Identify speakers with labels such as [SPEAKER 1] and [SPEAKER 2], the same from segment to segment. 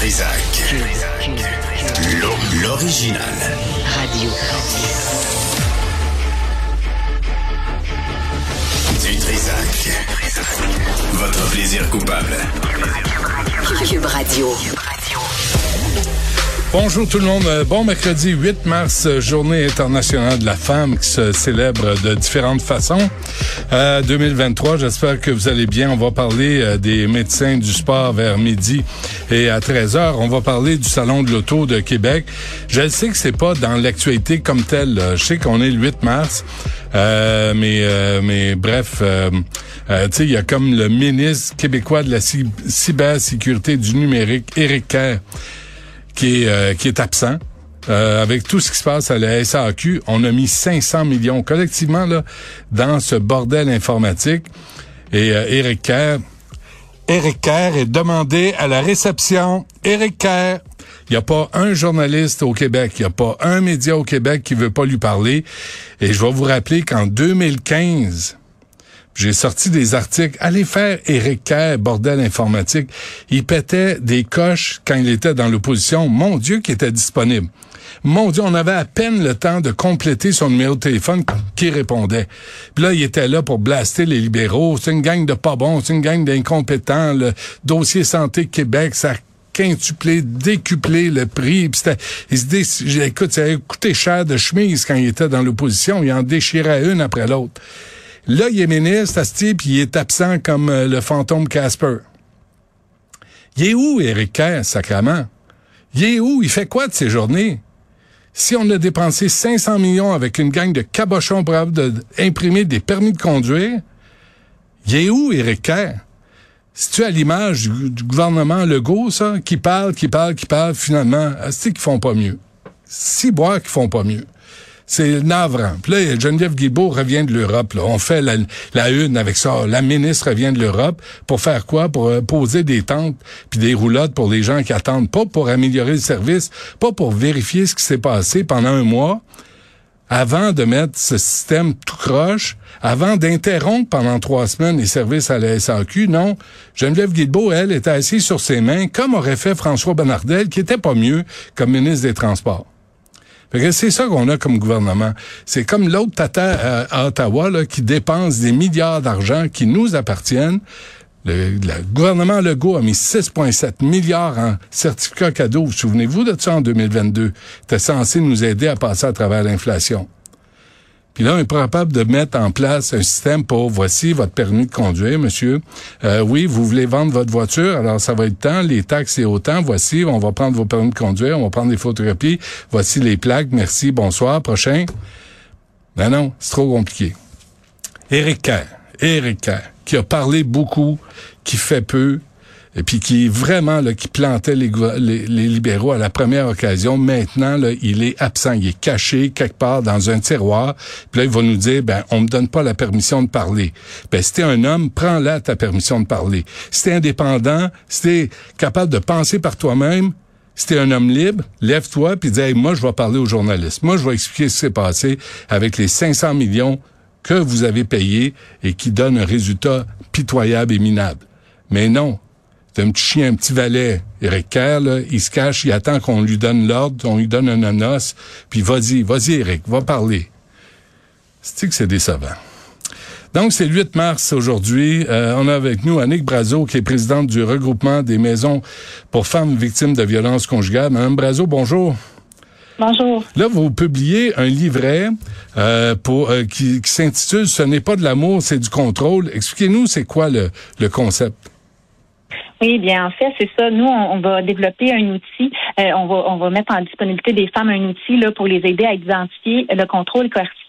[SPEAKER 1] Trisac. L'original.
[SPEAKER 2] Radio.
[SPEAKER 1] Du Trisac. Votre plaisir coupable.
[SPEAKER 2] Cube Radio.
[SPEAKER 3] Bonjour tout le monde. Euh, Bon mercredi 8 mars, euh, journée internationale de la femme qui se célèbre de différentes façons. Euh, 2023, j'espère que vous allez bien. On va parler euh, des médecins du sport vers midi et à 13h. On va parler du Salon de l'auto de Québec. Je sais que c'est pas dans l'actualité comme telle. Je sais qu'on est le 8 mars. Mais mais bref, tu sais, il y a comme le ministre québécois de la cy- cybersécurité du numérique, Éric Kerr, qui est, euh, qui est absent. Euh, avec tout ce qui se passe à la SAQ, on a mis 500 millions collectivement là dans ce bordel informatique. Et euh, Éric Kerr, Éric Kerr est demandé à la réception. Éric Kerr, il n'y a pas un journaliste au Québec, il n'y a pas un média au Québec qui veut pas lui parler. Et je vais vous rappeler qu'en 2015, j'ai sorti des articles. Allez faire Éric Kerr, bordel informatique. Il pétait des coches quand il était dans l'opposition. Mon Dieu, qui était disponible. Mon Dieu, on avait à peine le temps de compléter son numéro de téléphone qui répondait. Puis là, il était là pour blaster les libéraux. C'est une gang de pas bons, c'est une gang d'incompétents. Le dossier Santé Québec, ça quintuplé, décuplé le prix. Puis il se dé- écoute, ça a coûté cher de chemise quand il était dans l'opposition. Il en déchirait une après l'autre. Là, il est ministre, Asti, puis il est absent comme euh, le fantôme Casper. Il est où, Éric Kerr, sacrament? Il est où? Il fait quoi de ses journées? Si on a dépensé 500 millions avec une gang de cabochons pour avoir de- imprimer des permis de conduire, il est où, Éric Kerr? C'est-tu à l'image du, du gouvernement Legault, ça, qui parle, qui parle, qui parle, finalement, c'est qu'ils font pas mieux? Si boire qu'ils font pas mieux. C'est navrant. Puis là, Geneviève Guilbeault revient de l'Europe. On fait la, une avec ça. La ministre revient de l'Europe pour faire quoi? Pour euh, poser des tentes puis des roulottes pour les gens qui attendent. Pas pour améliorer le service, pas pour vérifier ce qui s'est passé pendant un mois avant de mettre ce système tout croche, avant d'interrompre pendant trois semaines les services à la SAQ, non. Geneviève Guilbeault, elle, était assise sur ses mains, comme aurait fait François Bonnardel, qui était pas mieux comme ministre des Transports. Fait que c'est ça qu'on a comme gouvernement. C'est comme l'autre tata euh, à Ottawa là, qui dépense des milliards d'argent qui nous appartiennent. Le, le gouvernement Legault a mis 6,7 milliards en certificats cadeaux. Vous souvenez-vous de ça en 2022? C'était censé nous aider à passer à travers l'inflation. Puis là, on est pas capable de mettre en place un système pour voici votre permis de conduire, monsieur. Euh, oui, vous voulez vendre votre voiture, alors ça va être temps, les taxes c'est autant, voici, on va prendre vos permis de conduire, on va prendre des photocopies, voici les plaques, merci, bonsoir, prochain. Non, non, c'est trop compliqué. Éric Kerr, Éric qui a parlé beaucoup, qui fait peu, et puis qui vraiment là, qui plantait les libéraux à la première occasion. Maintenant, là, il est absent, il est caché quelque part dans un tiroir. Puis là, il va nous dire, ben, on me donne pas la permission de parler. Ben, si t'es un homme, prends-la ta permission de parler. Si t'es indépendant, si t'es capable de penser par toi-même, si t'es un homme libre, lève-toi puis dis, Hey, moi, je vais parler aux journalistes. Moi, je vais expliquer ce qui s'est passé avec les 500 millions que vous avez payés et qui donnent un résultat pitoyable et minable. Mais non, c'est un petit chien, un petit valet. Eric Kerr, là, il se cache, il attend qu'on lui donne l'ordre, on lui donne un anos, puis vas-y, vas-y, Eric, va parler. C'est que c'est décevant? Donc, c'est le 8 mars aujourd'hui. Euh, on a avec nous Annick Brazo, qui est présidente du regroupement des maisons pour femmes victimes de violences conjugales. Madame Brazo, bonjour.
[SPEAKER 4] Bonjour.
[SPEAKER 3] Là, vous publiez un livret euh, pour euh, qui, qui s'intitule Ce n'est pas de l'amour, c'est du contrôle. Expliquez-nous, c'est quoi le, le concept?
[SPEAKER 4] Oui, bien en fait, c'est ça. Nous, on, on va développer un outil. euh, on va on va mettre en disponibilité des femmes un outil là pour les aider à identifier le contrôle coercitif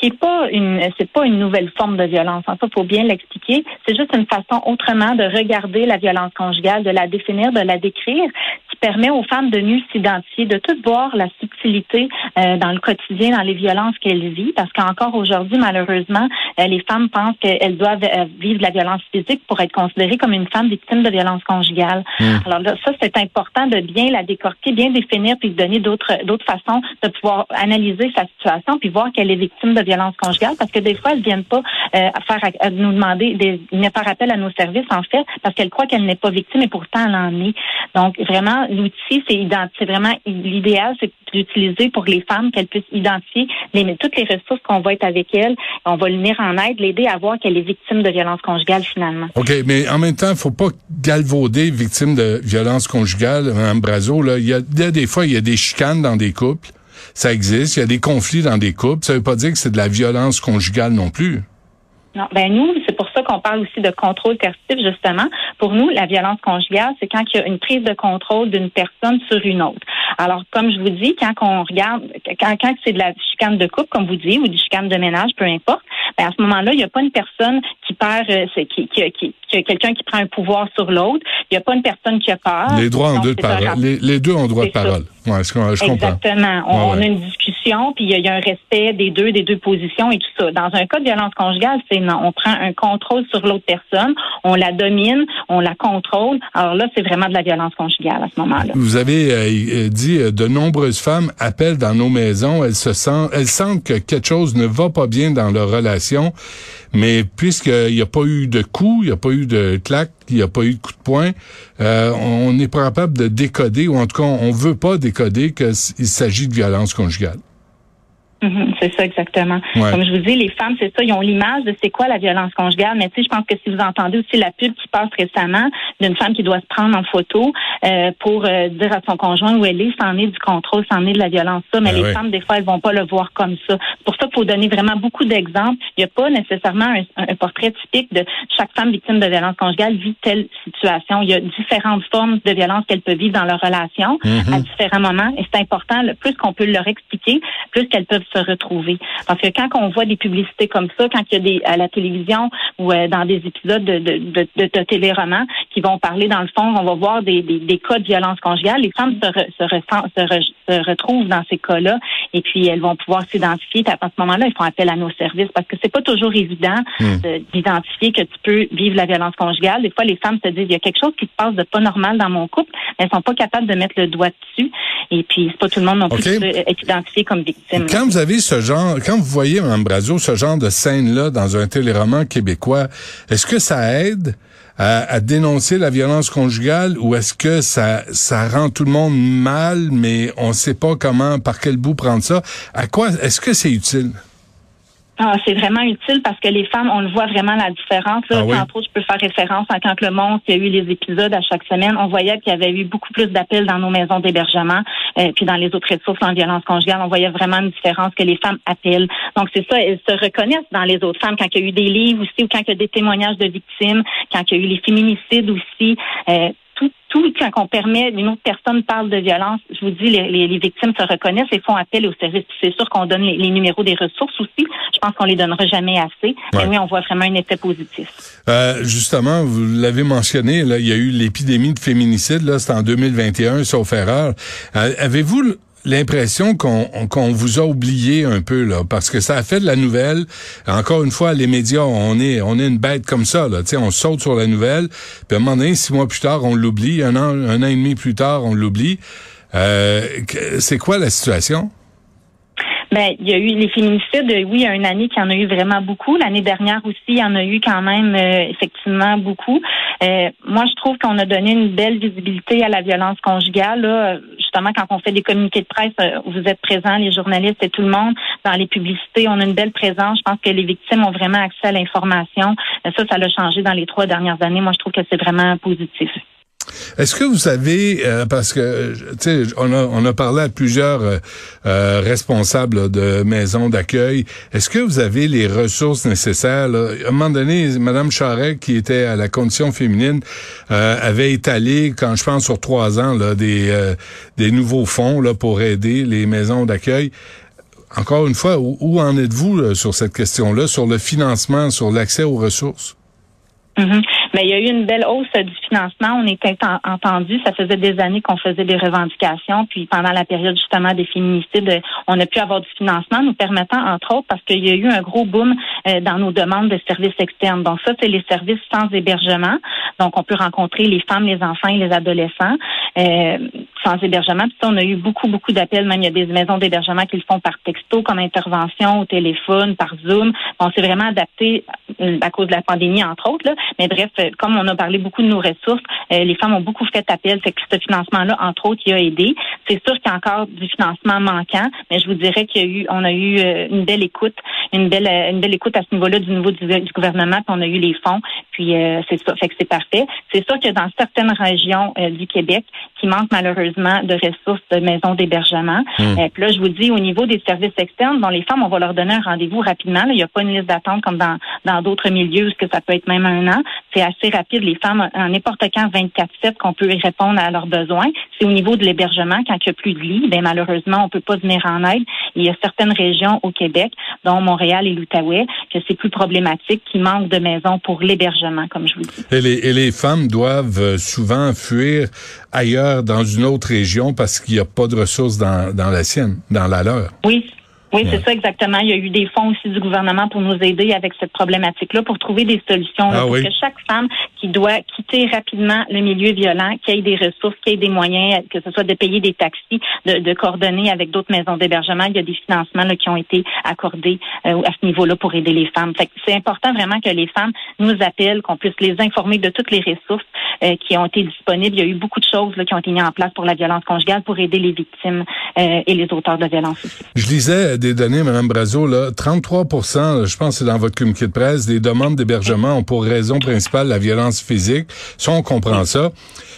[SPEAKER 4] qui est pas une, c'est pas une nouvelle forme de violence. En ça, faut bien l'expliquer. C'est juste une façon autrement de regarder la violence conjugale, de la définir, de la décrire, qui permet aux femmes de mieux s'identifier, de tout voir la subtilité euh, dans le quotidien, dans les violences qu'elles vivent, parce qu'encore aujourd'hui, malheureusement, euh, les femmes pensent qu'elles doivent euh, vivre de la violence physique pour être considérées comme une femme victime de violence conjugale.
[SPEAKER 3] Hmm.
[SPEAKER 4] Alors là, ça, c'est important de bien la décortiquer, bien définir, puis de donner d'autres d'autres façons de pouvoir analyser sa situation, puis voir qu'elle est victime de violence conjugale, parce que des fois, elles viennent pas euh, faire à nous demander, des, faire appel à nos services, en fait, parce qu'elles croient qu'elle n'est pas victime, et pourtant elle en est. Donc, vraiment, l'outil, c'est c'est vraiment l'idéal, c'est d'utiliser pour les femmes qu'elles puissent identifier les, toutes les ressources qu'on va être avec elles. On va venir en aide, l'aider à voir qu'elle est victime de violence conjugale finalement.
[SPEAKER 3] OK, mais en même temps, faut pas galvauder victime de violence conjugale, Mme Brazo. Là. Il y a des fois, il y a des chicanes dans des couples. Ça existe. Il y a des conflits dans des couples. Ça veut pas dire que c'est de la violence conjugale non plus.
[SPEAKER 4] Non, ben nous, c'est pour ça qu'on parle aussi de contrôle coercitif, justement. Pour nous, la violence conjugale, c'est quand il y a une prise de contrôle d'une personne sur une autre. Alors, comme je vous dis, quand on regarde, quand, c'est de la chicane de couple, comme vous dites, ou du chicane de ménage, peu importe, ben à ce moment-là, il n'y a pas une personne qui perd, euh, qui, qui, qui, quelqu'un qui prend un pouvoir sur l'autre. Il n'y a pas une personne qui a peur.
[SPEAKER 3] Les droits ont deux de
[SPEAKER 4] c'est un
[SPEAKER 3] parole.
[SPEAKER 4] rapport.
[SPEAKER 3] Les, les deux ont droit de parole. Ouais, je, je comprends.
[SPEAKER 4] Exactement. On,
[SPEAKER 3] Ouais,
[SPEAKER 4] on
[SPEAKER 3] ouais.
[SPEAKER 4] a une discussion, puis il y, a- il y a un respect des deux, des deux positions et tout ça. Dans un cas de violence conjugale, c'est non. On prend un contrôle sur l'autre personne, on la domine, on la contrôle. Alors là, c'est vraiment de la violence conjugale à ce moment-là.
[SPEAKER 3] Vous avez euh, euh, dit euh, de nombreuses femmes appellent dans nos maisons, elles se sentent, elles sentent que quelque chose ne va pas bien dans leur relation, mais puisqu'il n'y a pas eu de coups, il n'y a pas eu de claque, il n'y a pas eu de coup de poing, euh, on n'est pas capable de décoder, ou en tout cas, on veut pas décoder qu'il s'agit de violence conjugale.
[SPEAKER 4] Mhm, c'est ça exactement.
[SPEAKER 3] Ouais.
[SPEAKER 4] Comme je vous dis, les femmes, c'est ça, ils ont l'image de c'est quoi la violence conjugale. Mais tu sais, je pense que si vous entendez aussi la pub qui passe récemment d'une femme qui doit se prendre en photo euh, pour euh, dire à son conjoint où elle est, c'en est du contrôle, c'en est de la violence. Ça, mais
[SPEAKER 3] Ben
[SPEAKER 4] les femmes, des fois, elles vont pas le voir comme ça. Pour ça faut donner vraiment beaucoup d'exemples. Il n'y a pas nécessairement un, un portrait typique de chaque femme victime de violence conjugale vit telle situation. Il y a différentes formes de violence qu'elles peuvent vivre dans leur relation
[SPEAKER 3] Mhm.
[SPEAKER 4] à différents moments. Et c'est important, le plus qu'on peut leur expliquer, plus qu'elles peuvent se retrouver. Parce que quand on voit des publicités comme ça, quand il y a des à la télévision ou euh, dans des épisodes de, de, de, de, qui vont parler, dans le fond, on va voir des, des, des cas de violence conjugale. Les femmes se, se, se retrouvent dans ces cas-là et puis elles vont pouvoir s'identifier. À ce moment-là, ils font appel à nos services parce que c'est pas toujours évident
[SPEAKER 3] Hmm.
[SPEAKER 4] de- d'identifier que tu peux vivre la violence conjugale. Des fois, les femmes se disent il y a quelque chose qui se passe de pas normal dans mon couple, mais elles sont pas capables de mettre le doigt dessus. Et puis, c'est pas tout le monde non plus qui peut être identifié comme victime.
[SPEAKER 3] Quand vous avez ce genre, quand vous voyez, Mme Brazo, ce genre de scène-là dans un téléroman québécois, est-ce que ça aide à, à dénoncer la violence conjugale ou est-ce que ça, ça rend tout le monde mal, mais on sait pas comment, par quel bout prendre ça? À quoi, est-ce que c'est utile?
[SPEAKER 4] Ah, c'est vraiment utile parce que les femmes, on le voit vraiment la différence. Là,
[SPEAKER 3] Ah oui?
[SPEAKER 4] Entre autres, je peux faire référence à quand le monde, il y a eu les épisodes à chaque semaine, on voyait qu'il y avait eu beaucoup plus d'appels dans nos maisons d'hébergement, euh, puis dans les autres ressources en violence conjugale, on voyait vraiment une différence que les femmes appellent. Donc c'est ça, elles se reconnaissent dans les autres femmes quand il y a eu des livres aussi ou quand il y a des témoignages de victimes, quand il y a eu les féminicides aussi. Euh, tout, tout, quand on permet, une autre personne parle de violence, je vous dis, les, les, les victimes se reconnaissent et font appel au service. Puis C'est sûr qu'on donne les, les numéros des ressources aussi. Je pense qu'on les donnera jamais assez. Mais oui, on voit vraiment un effet positif.
[SPEAKER 3] Euh, justement, vous l'avez mentionné, là, il y a eu l'épidémie de féminicide, là, c'était en 2021, sauf erreur. Euh, Avez-vous l'impression qu'on vous a oublié un peu là parce que ça a fait de la nouvelle. Encore une fois les médias on est on est une bête comme ça là. Tu on saute sur la nouvelle puis à un moment donné six mois plus tard on l'oublie. Un an un an et demi plus tard on l'oublie. Euh, c'est quoi la situation?
[SPEAKER 4] Ben, il y a eu les féminicides, euh, oui, il y a une année qu'il y en a eu vraiment beaucoup. L'année dernière aussi, il y en a eu quand même euh, effectivement beaucoup. Euh, moi, je trouve qu'on a donné une belle visibilité à la violence conjugale. Là. Justement, quand on fait des communiqués de presse, euh, vous êtes présents, les journalistes et tout le monde, dans les publicités, on a une belle présence. Je pense que les victimes ont vraiment accès à l'information. Euh, Ça, ça l'a changé dans les trois dernières années. Moi, je trouve que c'est vraiment positif.
[SPEAKER 3] Est-ce que vous savez, euh, parce que, tu on a, on a parlé à plusieurs euh, euh, responsables de maisons d'accueil, est-ce que vous avez les ressources nécessaires? Là? À un moment donné, Mme Charret, qui était à la condition féminine, euh, avait étalé, quand je pense sur trois ans, des, des nouveaux fonds là, pour aider les maisons d'accueil. encore une fois, où en êtes-vous sur cette question-là, sur le financement, sur l'accès aux ressources?
[SPEAKER 4] Mhm. Mais il y a eu une belle hausse du financement. On était entendu. Ça faisait des années qu'on faisait des revendications. Puis pendant la période justement des féminicides, on a pu avoir du financement, nous permettant, entre autres, parce qu'il y a eu un gros boom euh, dans nos demandes de services externes. Donc ça, c'est les services sans hébergement. Donc on peut rencontrer les femmes, les enfants et les adolescents euh, sans hébergement. Puis ça, on a eu beaucoup, beaucoup d'appels. Même il y a des maisons d'hébergement qui le font par texto, comme intervention, au téléphone, par Zoom. On s'est vraiment adapté euh, à cause de la pandémie, entre autres. Là. Mais bref, euh, comme on a parlé beaucoup de nos ressources, euh, les femmes ont beaucoup fait appel. C'est que ce financement-là, entre autres, il a aidé. C'est sûr qu'il y a encore du financement manquant, mais je vous dirais qu'il y a eu, on a eu euh, une belle écoute, une belle, une belle écoute à ce niveau-là du niveau du, gouvernement, puis on a eu les fonds, puis c'est ça, fait que c'est parfait. C'est sûr que dans certaines régions du Québec, qui manquent malheureusement de ressources de maisons d'hébergement. Hmm. puis là, je vous dis, au niveau des services externes, bon, les femmes, on va leur donner un rendez-vous rapidement. il n'y a pas une liste d'attente comme dans dans d'autres milieux, où que ça peut être même un an. C'est assez rapide. Les femmes, en n'importe quand, 24-7, qu'on peut répondre à leurs besoins. C'est au niveau de l'hébergement, quand il n'y a plus de lits, ben, malheureusement, on peut pas venir en aide. Il y a certaines régions au Québec, dont Montréal et l'Outaouais, que c'est plus problématique, qui manquent de maisons pour l'hébergement, comme je vous dis.
[SPEAKER 3] Et les, et les femmes doivent euh, souvent fuir ailleurs dans une autre région parce qu'il n'y a pas de ressources dans, dans la sienne, dans la leur.
[SPEAKER 4] Oui, oui, c'est ça exactement. Il y a eu des fonds aussi du gouvernement pour nous aider avec cette problématique-là, pour trouver des solutions. Ah pour que chaque femme qui doit quitter rapidement le milieu violent, qui ait des ressources, qui ait des moyens, que ce soit de payer des taxis, de, de coordonner avec d'autres maisons d'hébergement, il y a des financements là, qui ont été accordés euh, à ce niveau-là pour aider les femmes. c'est important vraiment que les femmes nous appellent, qu'on puisse les informer de toutes les ressources euh, qui ont été disponibles. Il y a eu beaucoup de choses là, qui ont été mises en place pour la violence conjugale, pour aider les victimes euh, et les auteurs de violence aussi.
[SPEAKER 3] Je lisais des données, Mme Brazo, là, 33 je pense c'est dans votre communiqué de presse, des demandes d'hébergement ont pour raison principale la violence physique. Ça, on comprend ça.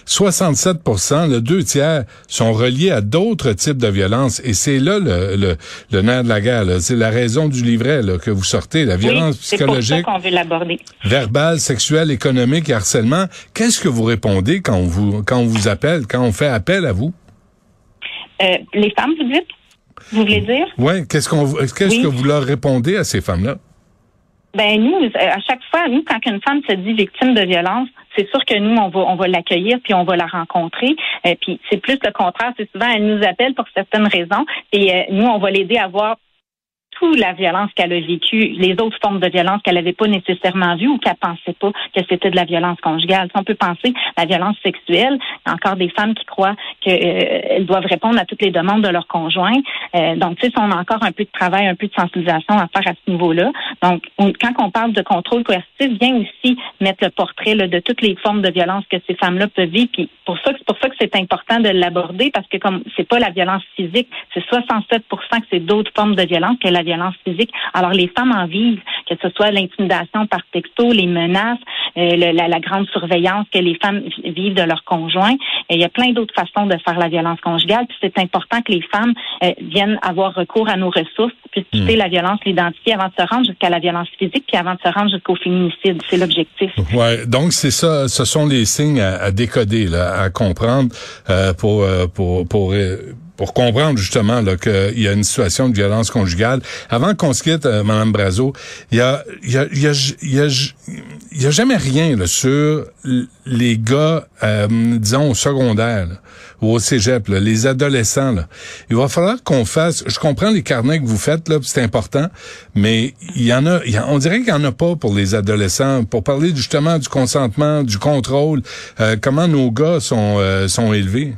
[SPEAKER 3] 67% le deux tiers, sont reliés à d'autres types de violences. Et c'est là le, le, le, nerf de la guerre. C'est la raison du livret là, que vous sortez, la violence psychologique,
[SPEAKER 4] pour ça veut l'aborder.
[SPEAKER 3] verbale, sexuelle, économique et harcèlement. Qu'est-ce que vous répondez quand on vous, quand on vous appelle, quand on fait appel à vous?
[SPEAKER 4] Euh, les femmes, vous dites? Vous voulez dire?
[SPEAKER 3] Ouais. Qu'est-ce qu'on, qu'est-ce que vous leur répondez à ces femmes-là?
[SPEAKER 4] Ben nous, à chaque fois, nous, quand une femme se dit victime de violence, c'est sûr que nous, on va, on va l'accueillir puis on va la rencontrer. Et euh, puis c'est plus le contraire. C'est souvent elle nous appelle pour certaines raisons et euh, nous, on va l'aider à voir la violence qu'elle a vécue, les autres formes de violence qu'elle n'avait pas nécessairement vues ou qu'elle pensait pas que c'était de la violence conjugale. Si on peut penser à la violence sexuelle, encore des femmes qui croient qu'elles euh, doivent répondre à toutes les demandes de leur conjoint. Euh, donc, tu sais, on a encore un peu de travail, un peu de sensibilisation à faire à ce niveau-là. Donc, quand on parle de contrôle coercitif, vient aussi mettre le portrait de toutes les formes de violence que ces femmes-là peuvent vivre. Puis pour ça, c'est pour ça que c'est important de l'aborder parce que comme c'est pas la violence physique, c'est 67 que c'est d'autres formes de violence que la violence physique. Alors, les femmes en vivent, que ce soit l'intimidation par texto, les menaces, euh, la, grande surveillance que les femmes vivent de leurs conjoints. Et il y a plein d'autres façons de faire la violence conjugale. Puis c'est important que les femmes euh, viennent avoir recours à nos ressources, puis quitter hmm. la violence, l'identité avant de se rendre jusqu'à la violance physique, puis avant de se rendre jusqu'au féminicide. C'est l'objectif.
[SPEAKER 3] Ouais, donc c'est ça, ce sont les signes à, décoder, là, à comprendre euh, pour pour pour pour comprendre justement qu'il y a une situation de violence conjugale. Avant qu'on se quitte, euh, Madame Brazo, il y a, y, a, y, a, y, a, y a jamais rien là, sur les gars, euh, disons, au secondaire ou au cégep, les adolescents. Là. Il va falloir qu'on fasse... Je comprends les carnets que vous faites, là, c'est important, mais il y en a... on dirait qu'il n'y en a pas pour les adolescents. Pour parler justement du consentement, du contrôle, euh, comment nos gars sont, euh, sont élevés?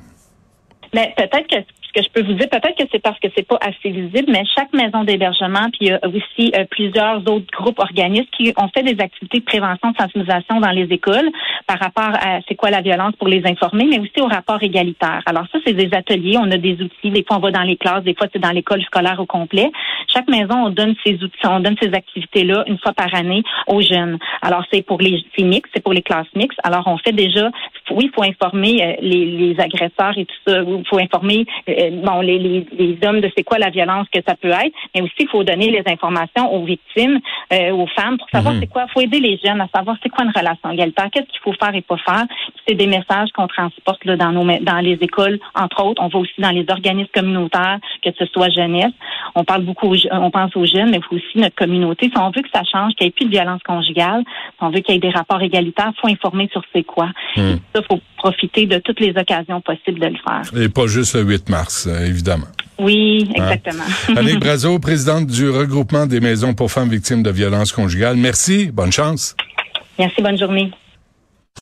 [SPEAKER 4] Mais peut-être que ce que je peux vous dire, peut-être que c'est parce que c'est pas assez visible, mais chaque maison d'hébergement, puis il y a aussi euh, plusieurs autres groupes organismes qui ont fait des activités de prévention, de sensibilisation dans les écoles par rapport à c'est quoi la violence pour les informer, mais aussi au rapport égalitaire. Alors ça, c'est des ateliers, on a des outils, des fois on va dans les classes, des fois c'est dans l'école scolaire au complet. Chaque maison, on donne ces outils, on donne ces activités-là une fois par année aux jeunes. Alors c'est pour les c'est mix, c'est pour les classes mixtes. Alors on fait déjà oui, il faut informer euh, les, les, agresseurs et tout ça. Il faut informer euh, bon les, les, les, hommes de c'est quoi la violence que ça peut être, mais aussi il faut donner les informations aux victimes, euh, aux femmes pour savoir mhm. c'est quoi. Il faut aider les jeunes à savoir c'est quoi une relation égalitaire, qu'est-ce qu'il faut faire et pas faire. C'est des messages qu'on transporte là, dans nos dans les écoles, entre autres. On va aussi dans les organismes communautaires, que ce soit jeunesse. On parle beaucoup, on pense aux jeunes, mais aussi notre communauté. Si on veut que ça change, qu'il n'y ait plus de violence conjugale, si on veut qu'il y ait des rapports égalitaires, il faut informer sur c'est quoi. Ça, faut profiter de toutes les occasions possibles de le faire.
[SPEAKER 3] Et pas juste le 8 mars, euh, évidemment.
[SPEAKER 4] Oui, hein? exactement.
[SPEAKER 3] Annick Brazo, présidente du regroupement des maisons pour femmes victimes de violences conjugales. Merci, bonne chance.
[SPEAKER 4] Merci, bonne journée.